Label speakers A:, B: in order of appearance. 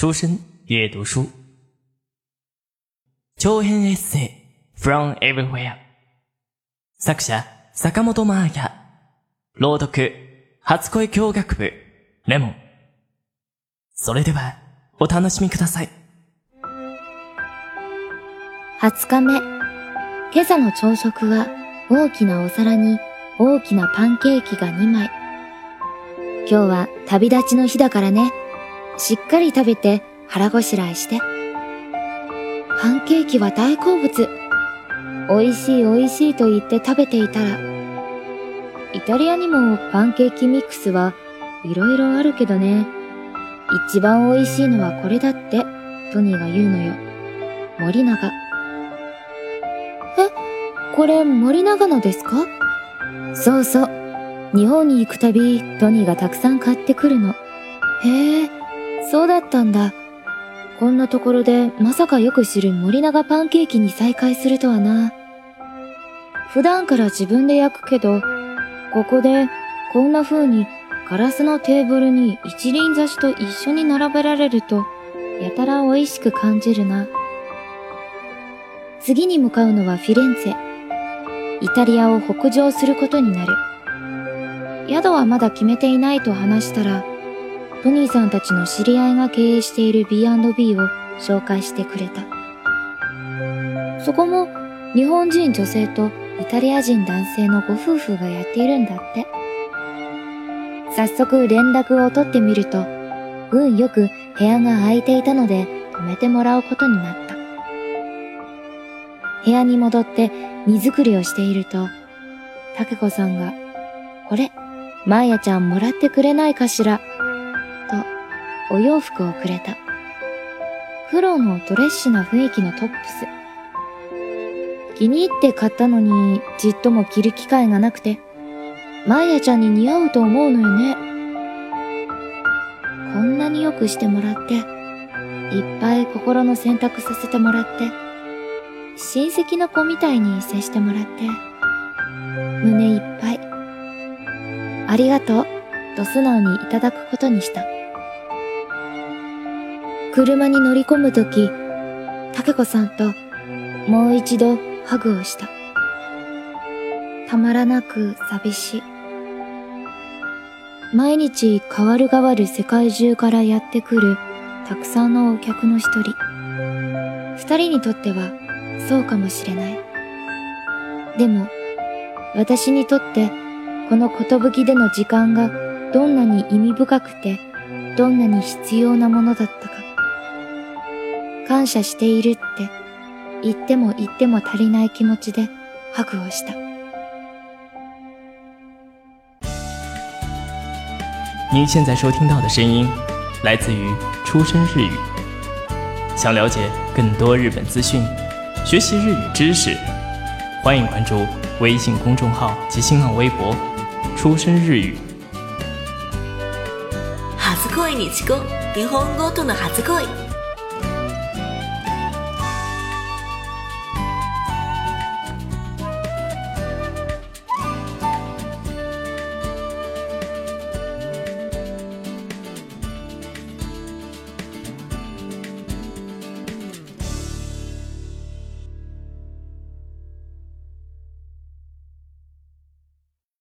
A: 书生阅读书，長編エッセイ。From everywhere 作者坂本真綾朗読初恋教学部。レモン。それではお楽しみください。
B: 20日目。今朝の朝食は大きなお皿に大きなパンケーキが2枚。今日は旅立ちの日だからねしっかり食べて腹ごしらえして。パンケーキは大好物。美味しい美味しいと言って食べていたら、イタリアにもパンケーキミックスはいろいろあるけどね。一番美味しいのはこれだって、トニーが言うのよ。森永。え、これ森永のですか？そうそう。日本に行くたび、トニーがたくさん買ってくるの。へえ、そうだったんだ。こんなところでまさかよく知る森永パンケーキに再会するとはな。普段から自分で焼くけど、ここでこんな風にガラスのテーブルに一輪挿しと一緒に並べられると、やたら美味しく感じるな。次に向かうのはフィレンツェ。イタリアを北上することになる。宿はまだ決めていないと話したら、トニーさんたちの知り合いが経営している B&B を紹介してくれた。そこも日本人女性とイタリア人男性のご夫婦がやっているんだって。早速連絡を取ってみると、運よく部屋が空いていたので泊めてもらうことになった。部屋に戻って荷造りをしていると、タケコさんが、これ、マーヤちゃんもらってくれないかしら？お洋服をくれた。黒のドレッシュな雰囲気のトップス。気に入って買ったのに、じっとも着る機会がなくて、マーヤちゃんに似合うと思うのよね。こんなによくしてもらって、いっぱい心の選択させてもらって、親戚の子みたいに接してもらって、胸いっぱい。ありがとう、と素直にいただくことにした。車に乗り込むとき、タケコさんともう一度ハグをした。たまらなく寂しい。毎日変わる変わる世界中からやってくるたくさんのお客の一人。二人にとってはそうかもしれない。でも、私にとってこの寿での時間がどんなに意味深くて、どんなに必要なものだったか。感謝しているって言っても言っても足りない気持ちでハグをした。
A: 您现在收听到的声音来自于出生日语。想了解更多日本资讯，学习日语知识，欢迎关注微信公众号及新浪微博“出生日语”。
C: 初恋にちこ日本語との初恋。